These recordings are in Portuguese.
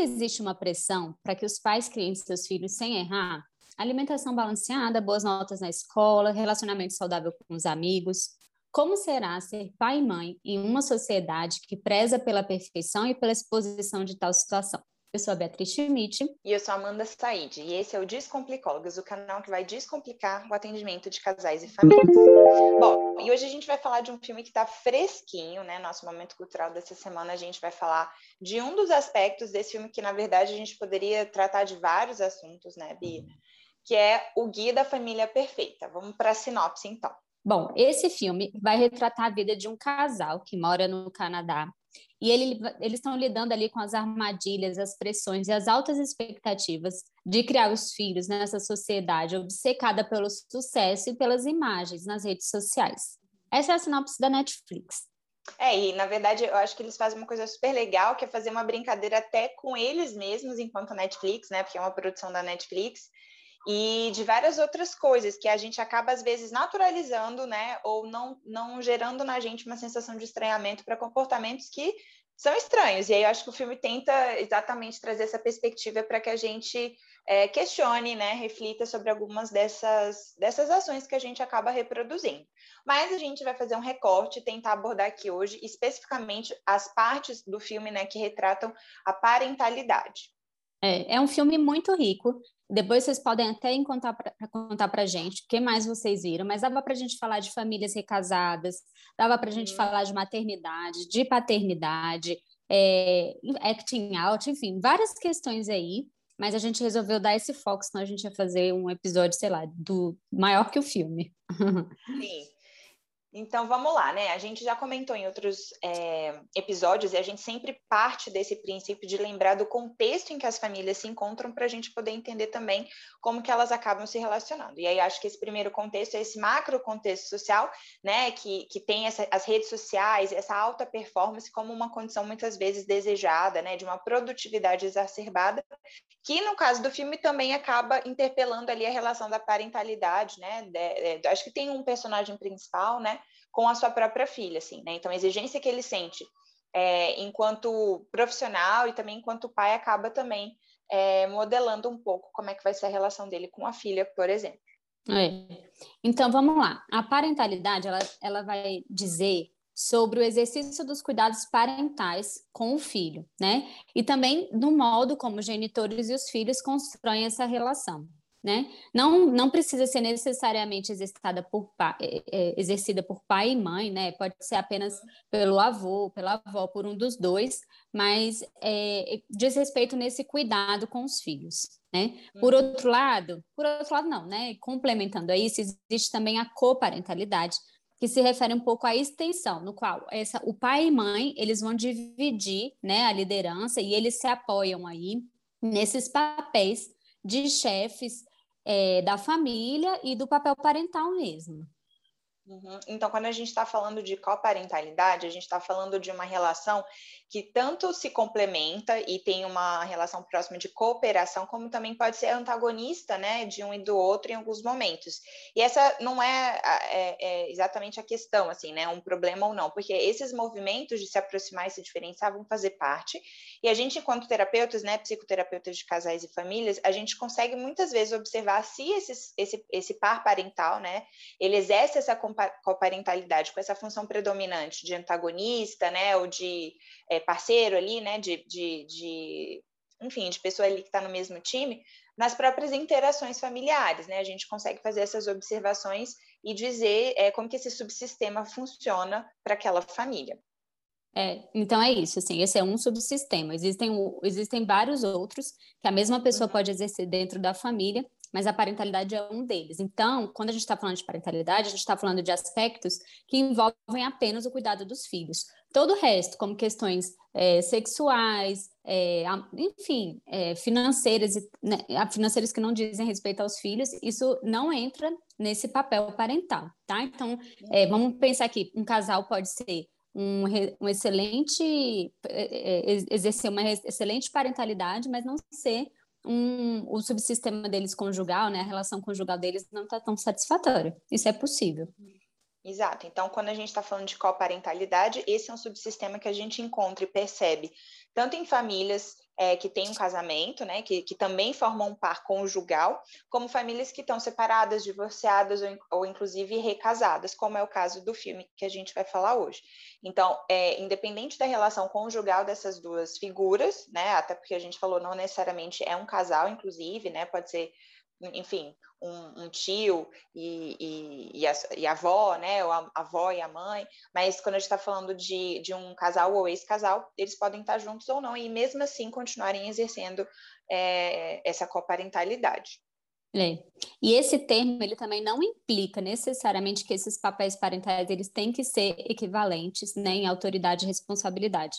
que existe uma pressão para que os pais criem seus filhos sem errar? Alimentação balanceada, boas notas na escola, relacionamento saudável com os amigos. Como será ser pai e mãe em uma sociedade que preza pela perfeição e pela exposição de tal situação? Eu sou a Beatriz Schmidt. E eu sou a Amanda Said. E esse é o Descomplicólogos, o canal que vai descomplicar o atendimento de casais e famílias. Bom, e hoje a gente vai falar de um filme que está fresquinho, né? Nosso momento cultural dessa semana, a gente vai falar de um dos aspectos desse filme que, na verdade, a gente poderia tratar de vários assuntos, né, Bia? Que é o Guia da Família Perfeita. Vamos para a sinopse, então. Bom, esse filme vai retratar a vida de um casal que mora no Canadá e ele, eles estão lidando ali com as armadilhas, as pressões e as altas expectativas de criar os filhos nessa sociedade obcecada pelo sucesso e pelas imagens nas redes sociais. Essa é a sinopse da Netflix. É, e na verdade eu acho que eles fazem uma coisa super legal, que é fazer uma brincadeira até com eles mesmos enquanto Netflix, né? Porque é uma produção da Netflix e de várias outras coisas que a gente acaba às vezes naturalizando, né, ou não não gerando na gente uma sensação de estranhamento para comportamentos que são estranhos. E aí eu acho que o filme tenta exatamente trazer essa perspectiva para que a gente é, questione, né, reflita sobre algumas dessas, dessas ações que a gente acaba reproduzindo. Mas a gente vai fazer um recorte, tentar abordar aqui hoje especificamente as partes do filme né, que retratam a parentalidade. É, é um filme muito rico. Depois vocês podem até contar para contar para gente o que mais vocês viram, mas dava para a gente falar de famílias recasadas, dava para a gente uhum. falar de maternidade, de paternidade, é, acting out, enfim, várias questões aí. Mas a gente resolveu dar esse foco, senão a gente ia fazer um episódio, sei lá, do maior que o filme. Sim. Então vamos lá, né? A gente já comentou em outros é, episódios e a gente sempre parte desse princípio de lembrar do contexto em que as famílias se encontram para a gente poder entender também como que elas acabam se relacionando. E aí acho que esse primeiro contexto é esse macro contexto social, né? Que, que tem essa, as redes sociais, essa alta performance como uma condição muitas vezes desejada, né? De uma produtividade exacerbada, que no caso do filme também acaba interpelando ali a relação da parentalidade, né? De, de, acho que tem um personagem principal, né? Com a sua própria filha, assim, né? Então, a exigência que ele sente é, enquanto profissional e também enquanto pai acaba também é, modelando um pouco como é que vai ser a relação dele com a filha, por exemplo. É. Então, vamos lá. A parentalidade, ela, ela vai dizer sobre o exercício dos cuidados parentais com o filho, né? E também do modo como os genitores e os filhos constroem essa relação né? Não, não precisa ser necessariamente exercitada por pai, é, é, exercida por pai e mãe, né? Pode ser apenas pelo avô, pela avó, por um dos dois, mas é, diz respeito nesse cuidado com os filhos, né? Por uhum. outro lado, por outro lado não, né? Complementando a isso, existe também a coparentalidade, que se refere um pouco à extensão, no qual essa, o pai e mãe eles vão dividir, né, a liderança e eles se apoiam aí nesses papéis de chefes é, da família e do papel parental mesmo. Uhum. Então, quando a gente está falando de coparentalidade, a gente está falando de uma relação que tanto se complementa e tem uma relação próxima de cooperação, como também pode ser antagonista, né, de um e do outro em alguns momentos. E essa não é, é, é exatamente a questão, assim, né, um problema ou não, porque esses movimentos de se aproximar e se diferenciar vão fazer parte. E a gente, enquanto terapeutas, né, psicoterapeutas de casais e famílias, a gente consegue muitas vezes observar se esse, esse, esse par parental, né, ele exerce essa coparentalidade com essa função predominante de antagonista, né, ou de é, parceiro ali, né, de, de, de, enfim, de pessoa ali que está no mesmo time, nas próprias interações familiares, né, a gente consegue fazer essas observações e dizer é, como que esse subsistema funciona para aquela família. É, então é isso, assim, esse é um subsistema. Existem, existem vários outros que a mesma pessoa uhum. pode exercer dentro da família, mas a parentalidade é um deles. Então, quando a gente está falando de parentalidade, a gente está falando de aspectos que envolvem apenas o cuidado dos filhos. Todo o resto, como questões é, sexuais, é, enfim, é, financeiras, né, financeiras que não dizem respeito aos filhos, isso não entra nesse papel parental, tá? Então, é, vamos pensar aqui, um casal pode ser um, um excelente, é, é, exercer uma excelente parentalidade, mas não ser um, o subsistema deles conjugal, né, a relação conjugal deles não está tão satisfatória. Isso é possível. Exato. Então, quando a gente está falando de coparentalidade, esse é um subsistema que a gente encontra e percebe tanto em famílias é, que têm um casamento, né, que, que também formam um par conjugal, como famílias que estão separadas, divorciadas ou, ou inclusive recasadas, como é o caso do filme que a gente vai falar hoje. Então, é, independente da relação conjugal dessas duas figuras, né, até porque a gente falou não necessariamente é um casal, inclusive, né, pode ser enfim, um, um tio e, e, e, a, e, a, avó, né, ou a, a, avó e a mãe, mas quando a gente está falando de, de um casal ou ex-casal, eles podem estar juntos ou não, e mesmo assim continuarem exercendo é, essa coparentalidade. É. E esse termo ele também não implica necessariamente que esses papéis parentais eles têm que ser equivalentes né, em autoridade e responsabilidade.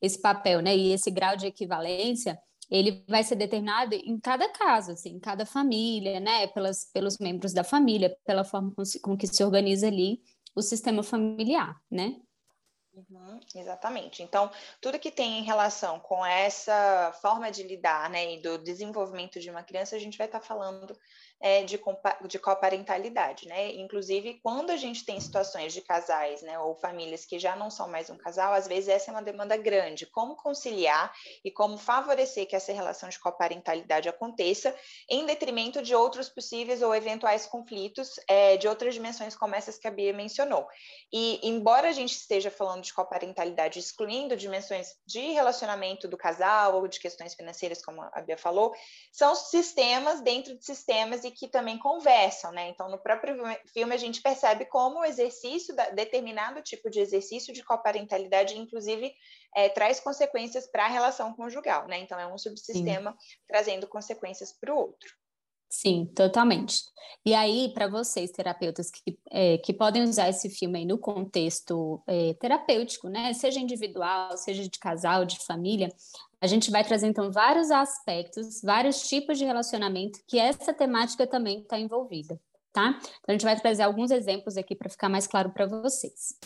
Esse papel né, e esse grau de equivalência ele vai ser determinado em cada caso, assim, em cada família, né, pelas, pelos membros da família, pela forma com, com que se organiza ali o sistema familiar, né? Uhum, exatamente. Então, tudo que tem em relação com essa forma de lidar, né, e do desenvolvimento de uma criança, a gente vai estar falando é, de, de coparentalidade, né? Inclusive, quando a gente tem situações de casais, né, ou famílias que já não são mais um casal, às vezes essa é uma demanda grande. Como conciliar e como favorecer que essa relação de coparentalidade aconteça em detrimento de outros possíveis ou eventuais conflitos é, de outras dimensões como essas que a Bia mencionou. E, embora a gente esteja falando de coparentalidade excluindo dimensões de relacionamento do casal ou de questões financeiras, como a Bia falou, são sistemas dentro de sistemas e que também conversam, né? Então, no próprio filme, a gente percebe como o exercício, da, determinado tipo de exercício de coparentalidade, inclusive, é, traz consequências para a relação conjugal, né? Então, é um subsistema Sim. trazendo consequências para o outro. Sim, totalmente. E aí, para vocês, terapeutas, que, é, que podem usar esse filme aí no contexto é, terapêutico, né? Seja individual, seja de casal, de família, a gente vai trazer, então, vários aspectos, vários tipos de relacionamento que essa temática também está envolvida, tá? Então, a gente vai trazer alguns exemplos aqui para ficar mais claro para vocês.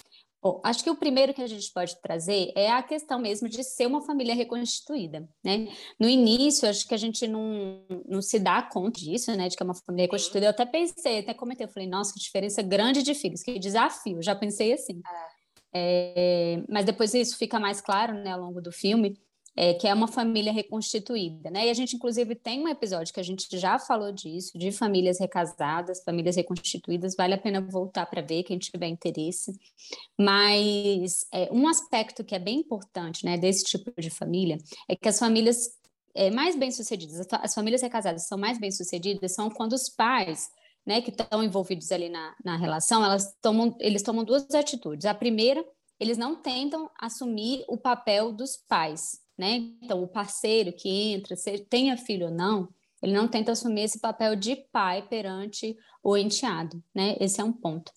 Bom, acho que o primeiro que a gente pode trazer é a questão mesmo de ser uma família reconstituída, né? No início, acho que a gente não, não se dá conta disso, né? De que é uma família reconstituída. Eu até pensei, até comentei, eu falei, nossa, que diferença grande de filhos, que desafio. Já pensei assim. É, mas depois isso fica mais claro, né, ao longo do filme é, que é uma família reconstituída, né? E a gente, inclusive, tem um episódio que a gente já falou disso, de famílias recasadas, famílias reconstituídas, vale a pena voltar para ver, quem tiver interesse. Mas é, um aspecto que é bem importante, né, desse tipo de família, é que as famílias é, mais bem-sucedidas, as famílias recasadas são mais bem-sucedidas, são quando os pais né, que estão envolvidos ali na, na relação, elas tomam, eles tomam duas atitudes. A primeira, eles não tentam assumir o papel dos pais, né? Então, o parceiro que entra, se tenha filho ou não, ele não tenta assumir esse papel de pai perante o enteado, né? Esse é um ponto.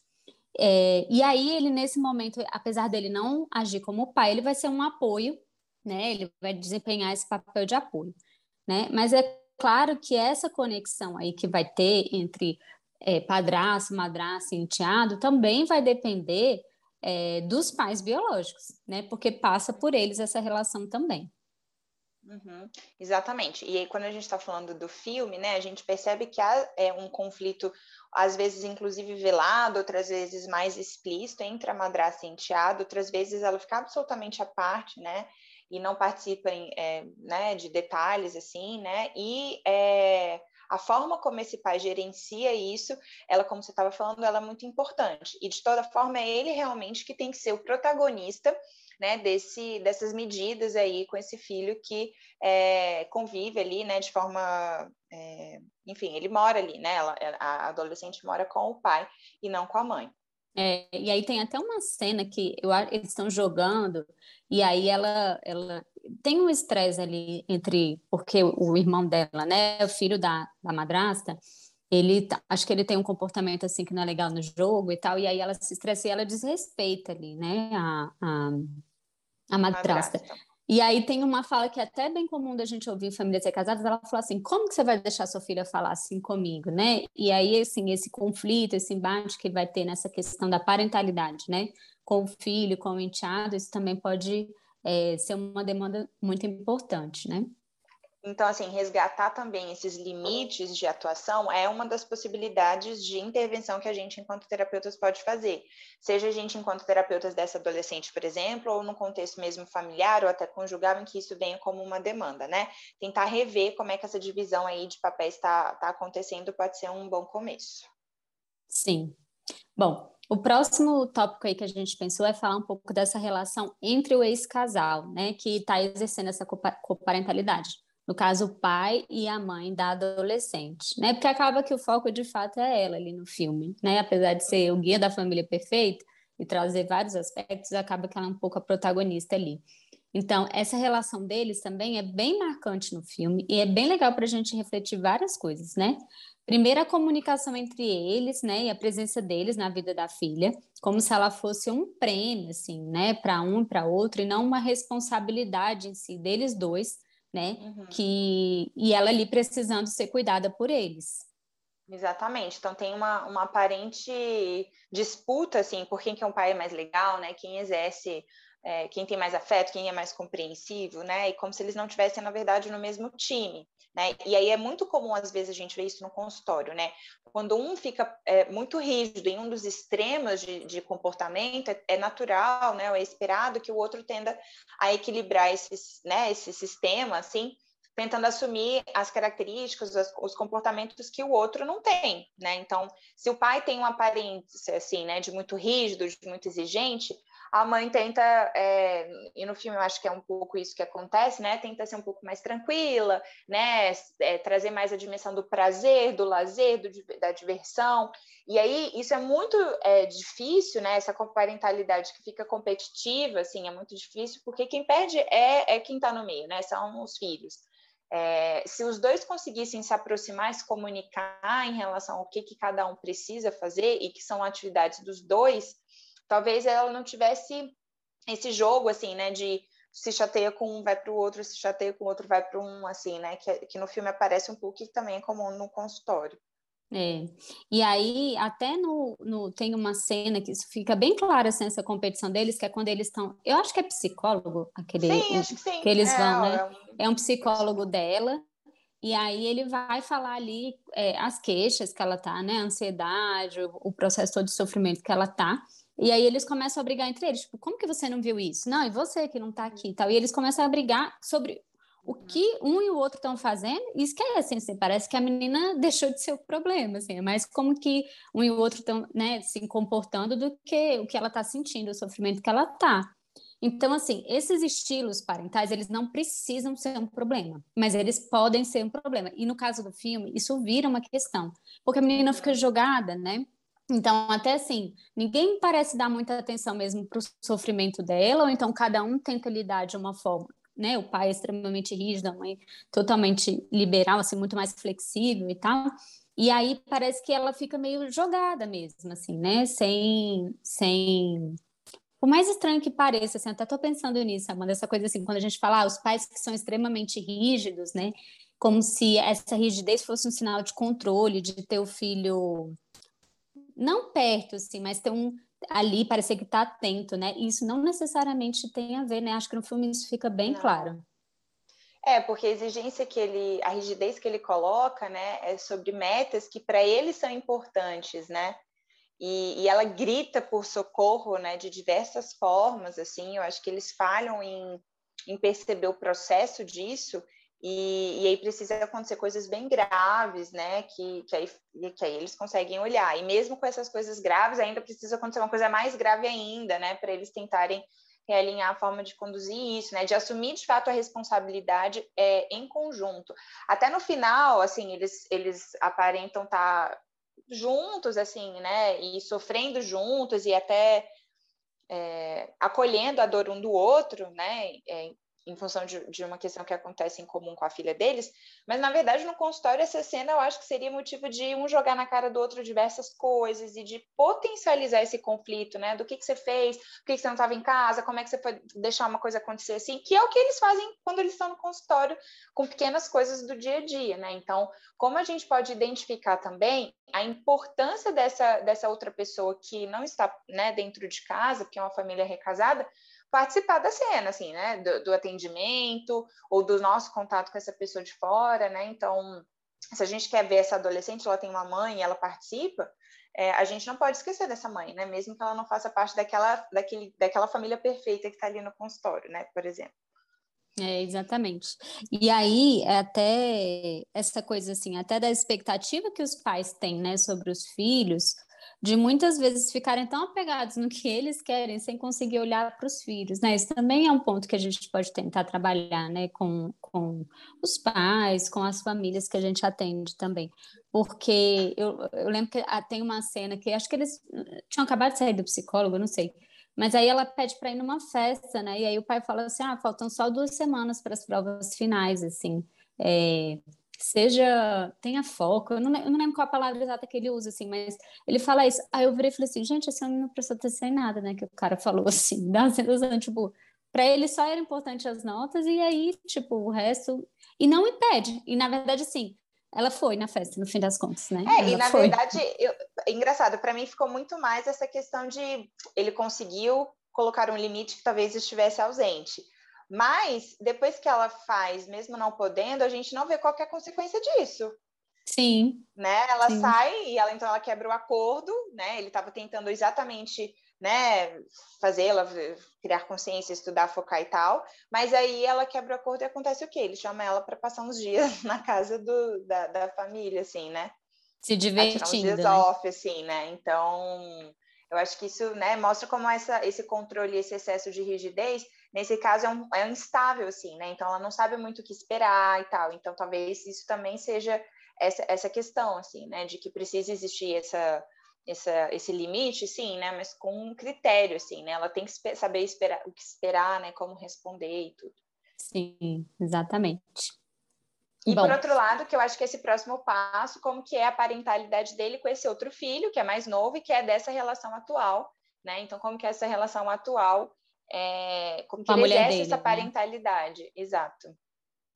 É, e aí, ele, nesse momento, apesar dele não agir como pai, ele vai ser um apoio, né? Ele vai desempenhar esse papel de apoio, né? Mas é claro que essa conexão aí que vai ter entre é, padrasto, madrasto e enteado também vai depender é, dos pais biológicos, né? Porque passa por eles essa relação também. Uhum, exatamente. E aí, quando a gente está falando do filme, né, a gente percebe que há é, um conflito, às vezes, inclusive velado, outras vezes mais explícito entre a madrasta e enteado, outras vezes ela fica absolutamente à parte, né? E não participa em, é, né, de detalhes, assim, né? E é, a forma como esse pai gerencia isso, ela, como você estava falando, ela é muito importante. E de toda forma, é ele realmente que tem que ser o protagonista né, desse, dessas medidas aí com esse filho que é, convive ali, né, de forma, é, enfim, ele mora ali, né, ela, a adolescente mora com o pai e não com a mãe. É, e aí tem até uma cena que eu, eles estão jogando e aí ela, ela tem um estresse ali entre porque o, irmão dela, né, o filho da, da madrasta, ele tá, acho que ele tem um comportamento assim que não é legal no jogo e tal, e aí ela se estressa e ela desrespeita ali, né, a, a, a madrasta. madrasta. E aí tem uma fala que é até bem comum da gente ouvir em famílias casadas, ela falou assim, como que você vai deixar sua filha falar assim comigo, né? E aí, assim, esse conflito, esse embate que vai ter nessa questão da parentalidade, né? Com o filho, com o enteado, isso também pode é, ser uma demanda muito importante, né? Então, assim, resgatar também esses limites de atuação é uma das possibilidades de intervenção que a gente, enquanto terapeutas, pode fazer. Seja a gente, enquanto terapeutas dessa adolescente, por exemplo, ou no contexto mesmo familiar ou até conjugal, em que isso venha como uma demanda, né? Tentar rever como é que essa divisão aí de papéis está tá acontecendo pode ser um bom começo. Sim. Bom, o próximo tópico aí que a gente pensou é falar um pouco dessa relação entre o ex-casal, né, que está exercendo essa coparentalidade no caso, o pai e a mãe da adolescente, né? Porque acaba que o foco de fato é ela ali no filme, né? Apesar de ser o guia da família perfeito e trazer vários aspectos, acaba que ela é um pouco a protagonista ali. Então, essa relação deles também é bem marcante no filme e é bem legal para a gente refletir várias coisas, né? Primeiro, a comunicação entre eles, né, e a presença deles na vida da filha, como se ela fosse um prêmio, assim, né, para um e para outro, e não uma responsabilidade em si deles dois, né? Uhum. Que, e ela ali precisando ser cuidada por eles. Exatamente. Então tem uma, uma aparente disputa assim por quem que é um pai mais legal, né? Quem exerce é, quem tem mais afeto, quem é mais compreensivo, né? E como se eles não tivessem, na verdade, no mesmo time, né? E aí é muito comum, às vezes, a gente ver isso no consultório, né? Quando um fica é, muito rígido em um dos extremos de, de comportamento, é, é, natural, né? É esperado que o outro tenda a equilibrar esses, né, esse sistema, assim, tentando assumir as características, os, comportamentos que o outro não tem, né? Então, se o pai tem uma aparência assim, né, de muito rígido, de muito exigente, a mãe tenta, é, e no filme eu acho que é um pouco isso que acontece, né? Tenta ser um pouco mais tranquila, né? É, trazer mais a dimensão do prazer, do lazer, do, da diversão. E aí isso é muito é, difícil, né? Essa parentalidade que fica competitiva, assim, é muito difícil, porque quem perde é, é quem está no meio, né? São os filhos. É, se os dois conseguissem se aproximar, se comunicar em relação ao que, que cada um precisa fazer e que são atividades dos dois, talvez ela não tivesse esse jogo, assim, né, de se chateia com um, vai para o outro, se chateia com o outro, vai para um, assim, né, que, que no filme aparece um pouco que também é comum no consultório. É. E aí, até no, no, tem uma cena que isso fica bem claro, assim, essa competição deles, que é quando eles estão. Eu acho que é psicólogo aquele sim, acho que, sim. que eles é, vão, né? É um... é um psicólogo dela, e aí ele vai falar ali é, as queixas que ela tá, né? A ansiedade, o, o processo todo de sofrimento que ela tá. E aí eles começam a brigar entre eles, tipo, como que você não viu isso? Não, e você que não tá aqui e tal. E eles começam a brigar sobre o que um e o outro estão fazendo e esquecem, assim, parece que a menina deixou de ser o problema, assim, é mais como que um e o outro estão, né, se comportando do que o que ela está sentindo, o sofrimento que ela está. Então, assim, esses estilos parentais, eles não precisam ser um problema, mas eles podem ser um problema. E no caso do filme, isso vira uma questão, porque a menina fica jogada, né? Então, até assim, ninguém parece dar muita atenção mesmo para o sofrimento dela, ou então cada um tenta lidar de uma forma, né? O pai é extremamente rígido, a mãe totalmente liberal, assim, muito mais flexível e tal. E aí parece que ela fica meio jogada mesmo, assim, né? Sem, sem... Por mais estranho que pareça, assim, até tô pensando nisso, Amanda, essa coisa assim, quando a gente fala, ah, os pais que são extremamente rígidos, né? Como se essa rigidez fosse um sinal de controle, de ter o filho não perto, assim, mas ter um ali parecer que está atento, né? Isso não necessariamente tem a ver, né? Acho que no filme isso fica bem não. claro. É, porque a exigência que ele, a rigidez que ele coloca, né, é sobre metas que para ele são importantes, né? E, e, ela grita por socorro, né, de diversas formas, assim. Eu acho que eles falham em, em perceber o processo disso e, e, aí precisa acontecer coisas bem graves, né? Que, que, aí, que aí eles conseguem olhar. E mesmo com essas coisas graves, ainda precisa acontecer uma coisa mais grave ainda, né? Para eles tentarem realinhar a forma de conduzir isso, né? De assumir de fato a responsabilidade é, em conjunto. Até no final, assim, eles, eles aparentam estar tá juntos, assim, né? E sofrendo juntos e até é, acolhendo a dor um do outro, né? É, em função de, de, uma questão que acontece em comum com a filha deles, mas na verdade no consultório essa cena eu acho que seria motivo de um jogar na cara do outro diversas coisas e de potencializar esse conflito, né? Do que, que você fez, por que, que você não estava em casa, como é que você pode deixar uma coisa acontecer assim, que é o que eles fazem quando eles estão no consultório com pequenas coisas do dia a dia, né? Então, como a gente pode identificar também a importância dessa, dessa outra pessoa que não está né, dentro de casa, porque é uma família recasada, participar da cena, assim, né? Do, do, atendimento ou do nosso contato com essa pessoa de fora, né? Então, se a gente quer ver essa adolescente, ela tem uma mãe e ela participa, é, a gente não pode esquecer dessa mãe, né? Mesmo que ela não faça parte daquela, daquele, daquela família perfeita que está ali no consultório, né? Por exemplo. É, exatamente. E aí, é até essa coisa assim, até da expectativa que os pais têm, né, sobre os filhos, de muitas vezes ficarem tão apegados no que eles querem sem conseguir olhar para os filhos, né? Isso também é um ponto que a gente pode tentar trabalhar, né, com, com os pais, com as famílias que a gente atende também. Porque eu, eu lembro que ah, tem uma cena que acho que eles tinham acabado de sair do psicólogo, não sei. Mas aí ela pede para ir numa festa, né? E aí o pai fala assim: ah, faltam só duas semanas para as provas finais, assim. É, seja, tenha foco, eu não, eu não, lembro qual a palavra exata que ele usa, assim, mas ele fala isso, aí eu virei e falei assim, gente, esse homem não prestou atenção em nada, né, que o cara falou assim, dá usando, tipo, para ele só era importante as notas, e aí, tipo, o resto, e não impede, e na verdade, assim, ela foi na festa, no fim das contas, né? É, ela e na foi. verdade, eu, engraçado, para mim ficou muito mais essa questão de ele conseguiu colocar um limite que talvez estivesse ausente, mas depois que ela faz, mesmo não podendo, a gente não vê qualquer consequência disso. Sim. Né? Ela sim. sai e ela então ela quebra o acordo, né? Ele estava tentando exatamente, né, fazê-la criar consciência, estudar, focar e tal. Mas aí ela quebra o acordo e acontece o quê? Ele chama ela para passar uns dias na casa do, da, da família, assim, né? Se divertindo. Uns dias né? off, assim, né? Então, eu acho que isso, né, mostra como essa, esse controle, esse excesso de rigidez nesse caso é, um, é instável, assim, né? Então ela não sabe muito o que esperar e tal. Então talvez isso também seja essa, essa questão, assim, né? De que precisa existir essa, essa, esse limite, sim, né? Mas com um critério, assim, né? Ela tem que saber esperar, o que esperar, né? Como responder e tudo. Sim, exatamente. E Bom. por outro lado, que eu acho que esse próximo passo, como que é a parentalidade dele com esse outro filho, que é mais novo e que é dessa relação atual, né? Então, como que é essa relação atual é, como que ele exerce dele, essa né? parentalidade, né? exato.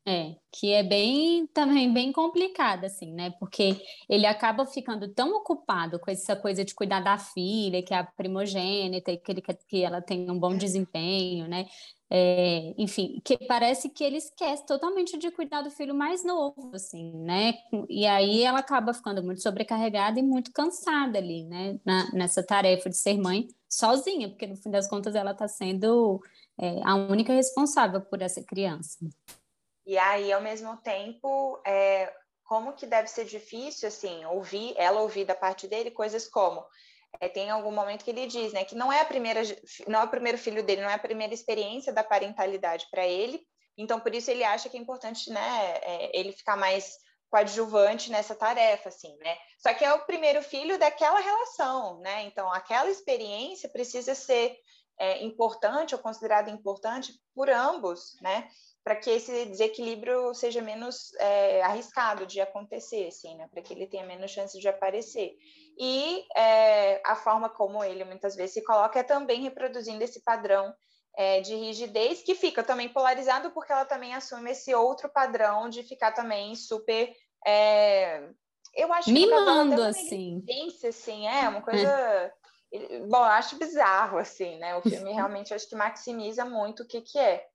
É, que é bem também bem complicado, assim, né? Porque ele acaba ficando tão ocupado com essa coisa de cuidar da filha, que é a primogênita, e que ele quer que ela tenha um bom desempenho, né? É, enfim, que parece que ele esquece totalmente de cuidar do filho mais novo, assim, né? E aí ela acaba ficando muito sobrecarregada e muito cansada ali, né? Na, nessa tarefa de ser mãe sozinha, porque no fim das contas ela está sendo é, a única responsável por essa criança. E aí, ao mesmo tempo, é, como que deve ser difícil, assim, ouvir, ela ouvir da parte dele coisas como é, tem algum momento que ele diz, né, que não é a primeira, não é o primeiro filho dele, não é a primeira experiência da parentalidade para ele, então por isso ele acha que é importante, né, é, ele ficar mais coadjuvante nessa tarefa, assim, né? Só que é o primeiro filho daquela relação, né? Então, aquela experiência precisa ser é, importante ou considerada importante por ambos, né? Para que esse desequilíbrio seja menos é, arriscado de acontecer, assim, né? Para que ele tenha menos chance de aparecer. E é, a forma como ele muitas vezes se coloca é também reproduzindo esse padrão é, de rigidez, que fica também polarizado porque ela também assume esse outro padrão de ficar também super. É, eu acho Mimando, que assim. assim, é uma coisa. É. Bom, eu acho bizarro, assim, né? O filme realmente acho que maximiza muito o que, que é.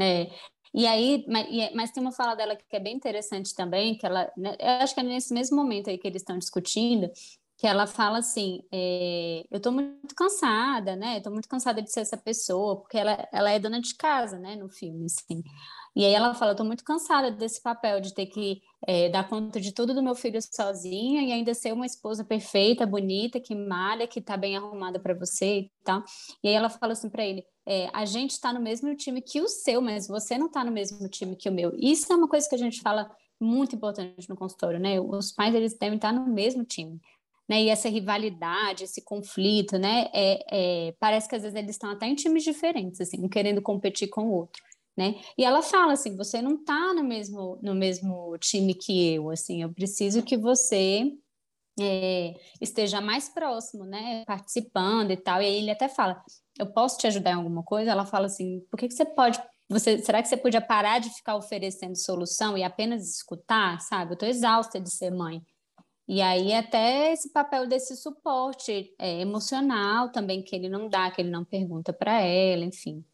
É, e aí, mas, mas, tem uma fala dela que é bem interessante também, que ela, né, eu acho que é nesse mesmo momento aí que eles estão discutindo, que ela fala assim, é, eu estou muito cansada, né? Estou muito cansada de ser essa pessoa, porque ela, ela é dona de casa, né? No filme, assim. E aí ela fala, estou muito cansada desse papel de ter que é, dar conta de tudo do meu filho sozinha e ainda ser uma esposa perfeita, bonita, que malha, que está bem arrumada para você e tal. E aí ela fala assim para ele, é, a gente está no mesmo time que o seu, mas você não está no mesmo time que o meu. Isso é uma coisa que a gente fala muito importante no consultório, né? Os pais eles devem estar no mesmo time né? E essa rivalidade, esse conflito, né? É, é, parece que às vezes eles estão até em times diferentes, assim, um querendo competir com o outro. Né? E ela fala assim, você não está no mesmo, no mesmo time que eu, assim, eu preciso que você é, esteja mais próximo, né, participando e tal. E aí ele até fala, eu posso te ajudar em alguma coisa? Ela fala assim, por que, que você pode, você, será que você podia parar de ficar oferecendo solução e apenas escutar, sabe? Eu estou exausta de ser mãe. E aí até esse papel desse suporte é, emocional também que ele não dá, que ele não pergunta para ela, enfim.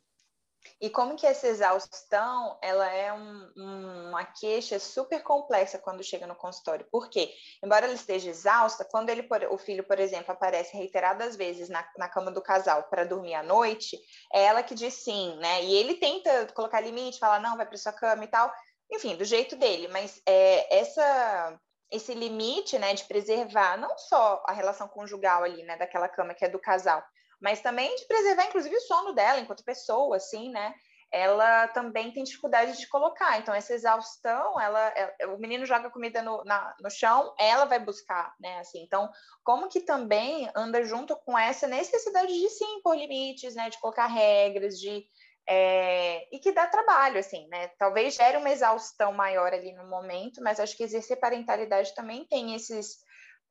E como que essa exaustão, ela é um, um, uma queixa super complexa quando chega no consultório. Por quê? Embora ela esteja exausta, quando ele, o filho, por exemplo, aparece reiteradas vezes na, na cama do casal para dormir à noite, é ela que diz sim, né? E ele tenta colocar limite, falar, não, vai para sua cama e tal. Enfim, do jeito dele. Mas é, essa esse limite, né, de preservar não só a relação conjugal ali, né, daquela cama que é do casal, mas também de preservar, inclusive, o sono dela enquanto pessoa, assim, né? Ela também tem dificuldade de colocar. Então, essa exaustão, ela, ela é, o menino joga comida no, na, no chão, ela vai buscar, né? Assim, então, como que também anda junto com essa necessidade de sim impor limites, né? De colocar regras, de é, e que dá trabalho, assim, né? Talvez gere uma exaustão maior ali no momento, mas acho que exercer parentalidade também tem esses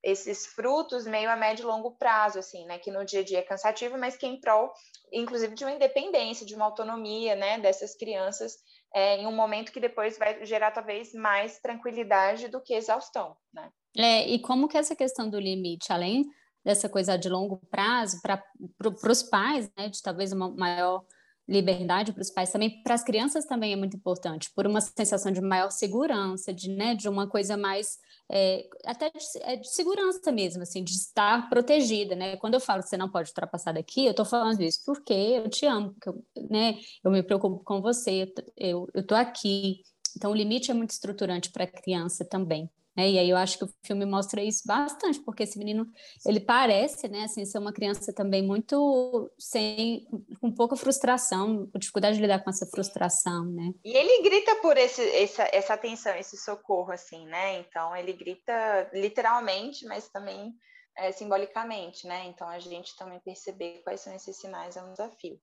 esses frutos meio a médio e longo prazo, assim, né? Que no dia a dia é cansativo, mas que em prol, inclusive, de uma independência, de uma autonomia, né? Dessas crianças é, em um momento que depois vai gerar talvez mais tranquilidade do que exaustão, né? É, e como que essa questão do limite, além dessa coisa de longo prazo, para pro, os pais, né? De talvez uma maior liberdade para os pais também, para as crianças também é muito importante, por uma sensação de maior segurança, de, né, de uma coisa mais é, até de, é de, segurança mesmo, assim, de estar protegida, né? Quando eu falo que você não pode ultrapassar daqui, eu estou falando isso porque eu te amo, porque eu, né, eu me preocupo com você, eu, eu tô aqui. Então, o limite é muito estruturante para a criança também. Né? E aí eu acho que o filme mostra isso bastante, porque esse menino, ele parece, né, assim, ser uma criança também muito sem, com pouca frustração, com dificuldade de lidar com essa frustração, né? E ele grita por esse, essa, essa atenção, esse socorro, assim, né? Então ele grita literalmente, mas também é, simbolicamente, né? Então a gente também perceber quais são esses sinais é um desafio.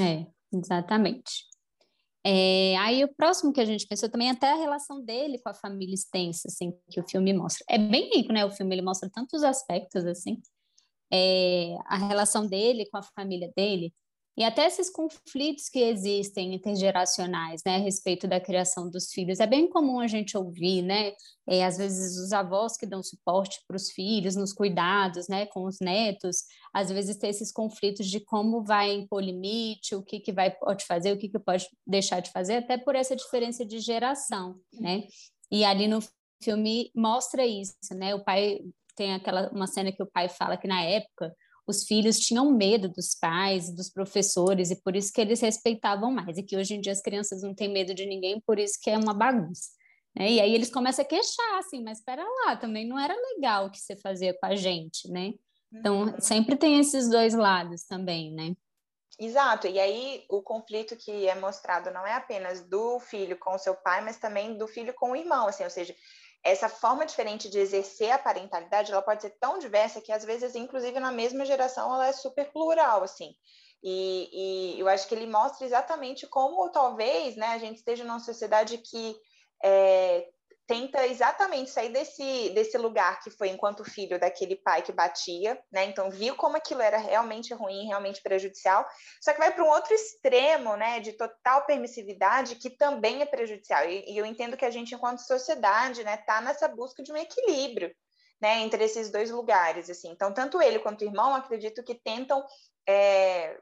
É, exatamente. É, aí o próximo que a gente pensou também até a relação dele com a família extensa, assim, que o filme mostra. É bem rico, né? O filme ele mostra tantos aspectos assim. É, a relação dele com a família dele e até esses conflitos que existem intergeracionais, né, a respeito da criação dos filhos. É bem comum a gente ouvir, né, é, às vezes os avós que dão suporte para os filhos, nos cuidados, né, com os netos, às vezes ter esses conflitos de como vai impor limite, o que, que vai pode fazer, o que, que pode deixar de fazer, até por essa diferença de geração, né? E ali no filme mostra isso, né? O pai tem aquela uma cena que o pai fala que na época os filhos tinham medo dos pais, dos professores, e por isso que eles respeitavam mais, e que hoje em dia as crianças não têm medo de ninguém, por isso que é uma bagunça. Né? E aí eles começam a queixar, assim, mas espera lá, também não era legal o que você fazia com a gente, né? Então, uhum. sempre tem esses dois lados também, né? Exato, e aí o conflito que é mostrado não é apenas do filho com o seu pai, mas também do filho com o irmão, assim, ou seja, essa forma diferente de exercer a parentalidade, ela pode ser tão diversa que às vezes, inclusive na mesma geração, ela é super plural, assim. E, e eu acho que ele mostra exatamente como talvez, né, a gente esteja numa sociedade que é, tenta exatamente sair desse, desse lugar que foi enquanto filho daquele pai que batia, né? Então viu como aquilo era realmente ruim, realmente prejudicial, só que vai para um outro extremo, né? De total permissividade que também é prejudicial. E, e eu entendo que a gente, enquanto sociedade, né, tá nessa busca de um equilíbrio, né? Entre esses dois lugares, assim. Então tanto ele quanto o irmão, acredito que tentam é,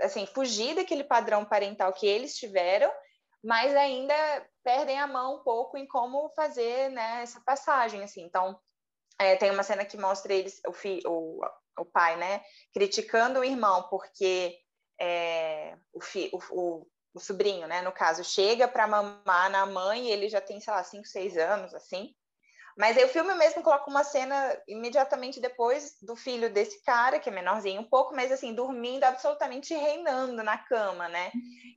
assim fugir daquele padrão parental que eles tiveram mas ainda perdem a mão um pouco em como fazer né, essa passagem, assim. Então, é, tem uma cena que mostra eles, o, fi, o, o pai, né, criticando o irmão porque é, o, fi, o, o, o, sobrinho, né, no caso, chega para mamar na mãe e ele já tem, sei lá, 5, 6 anos, assim, mas aí o filme mesmo coloca uma cena imediatamente depois do filho desse cara, que é menorzinho um pouco, mas assim, dormindo absolutamente reinando na cama, né?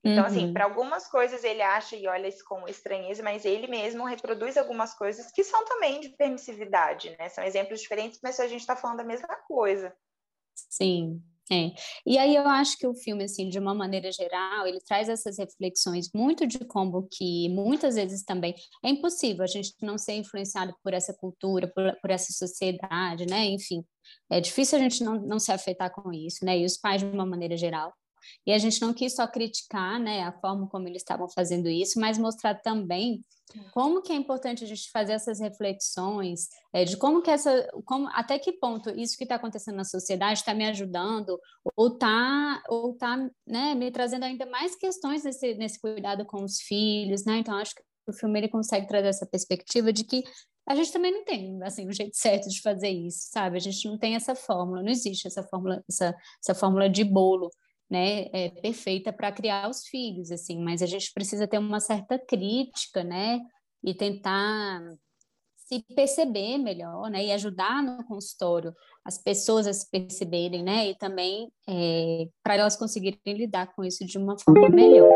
Então, assim, uhum. assim, para algumas coisas ele acha e olha isso com estranheza, mas ele mesmo reproduz algumas coisas que são também de permissividade, né? São exemplos diferentes, mas a gente está falando da mesma coisa. Sim, é. E aí eu acho que o filme, assim, de uma maneira geral, ele traz essas reflexões muito de como que muitas vezes também é impossível a gente não ser influenciado por essa cultura, por, por essa sociedade, né? Enfim, é difícil a gente não, não se afetar com isso, né? E os pais, de uma maneira geral. E a gente não quis só criticar, né, a forma como eles estavam fazendo isso, mas mostrar também como que é importante a gente fazer essas reflexões é, de como que essa, como, até que ponto isso que está acontecendo na sociedade está me ajudando ou está ou tá, né, me trazendo ainda mais questões nesse, nesse cuidado com os filhos, né? Então acho que o filme ele consegue trazer essa perspectiva de que a gente também não tem assim o um jeito certo de fazer isso, sabe? A gente não tem essa fórmula, não existe essa fórmula, essa, essa fórmula de bolo, né? É perfeita para criar os filhos, assim. Mas a gente precisa ter uma certa crítica, né? E tentar se perceber melhor, né? E ajudar no consultório as pessoas a se perceberem, né? E também é, para elas conseguirem lidar com isso de uma forma melhor.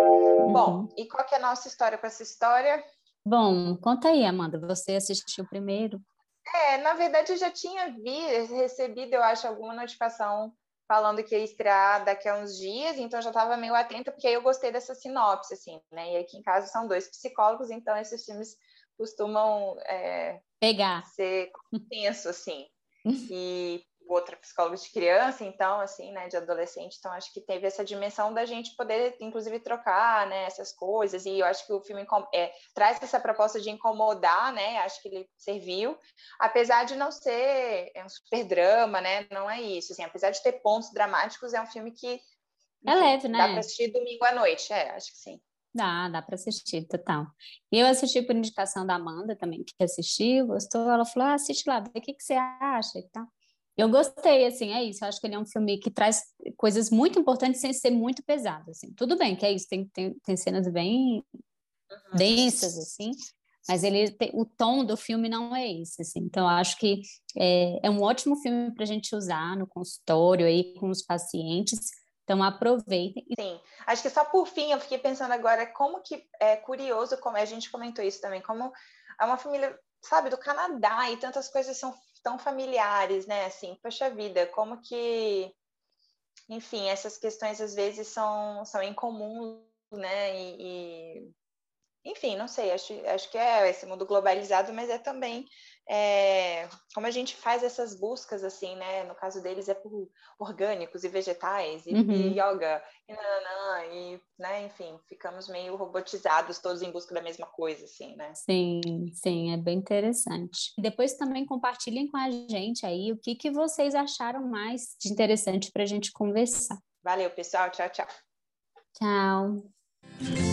Bom, uhum. e qual que é a nossa história com essa história? Bom, conta aí, Amanda, você assistiu primeiro? É, na verdade eu já tinha vi, recebido, eu acho, alguma notificação falando que ia estrear daqui a uns dias, então já estava meio atenta, porque aí eu gostei dessa sinopse, assim, né? E aqui em casa são dois psicólogos, então esses filmes costumam é, pegar ser tenso, assim. E outra psicóloga de criança, então, assim, né, de adolescente, então acho que teve essa dimensão da gente poder, inclusive, trocar, né, essas coisas, e eu acho que o filme é, traz essa proposta de incomodar, né, acho que ele serviu, apesar de não ser é um super drama, né, não é isso, assim, apesar de ter pontos dramáticos, é um filme que é leve, né? Dá para assistir domingo à noite, é, acho que sim. Dá, dá para assistir, total. E eu assisti por indicação da Amanda também, que assistiu, gostou, ela falou, ah, assiste lá, vê o que, que você acha e tal. Eu gostei, assim, é isso. Eu acho que ele é um filme que traz coisas muito importantes sem ser muito pesado, assim. Tudo bem que é isso, tem, tem, tem cenas bem uhum. densas, assim, mas ele tem, o tom do filme não é esse, assim. Então, eu acho que é, é um ótimo filme para a gente usar no consultório aí com os pacientes. Então, aproveitem. Sim, acho que só por fim, eu fiquei pensando agora como que é curioso, como a gente comentou isso também, como é uma família, sabe, do Canadá e tantas coisas são tão familiares, né? Assim, poxa vida, como que, enfim, essas questões às vezes são, são incomuns, né? E, e, enfim, não sei, acho, acho que é esse mundo globalizado, mas é também é, como a gente faz essas buscas, assim, né? No caso deles é por orgânicos e vegetais, e, uhum. e yoga, e nananã, e, né? Enfim, ficamos meio robotizados, todos em busca da mesma coisa, assim, né? Sim, sim, é bem interessante. Depois também compartilhem com a gente aí o que, que vocês acharam mais de interessante para a gente conversar. Valeu, pessoal. Tchau, tchau. Tchau.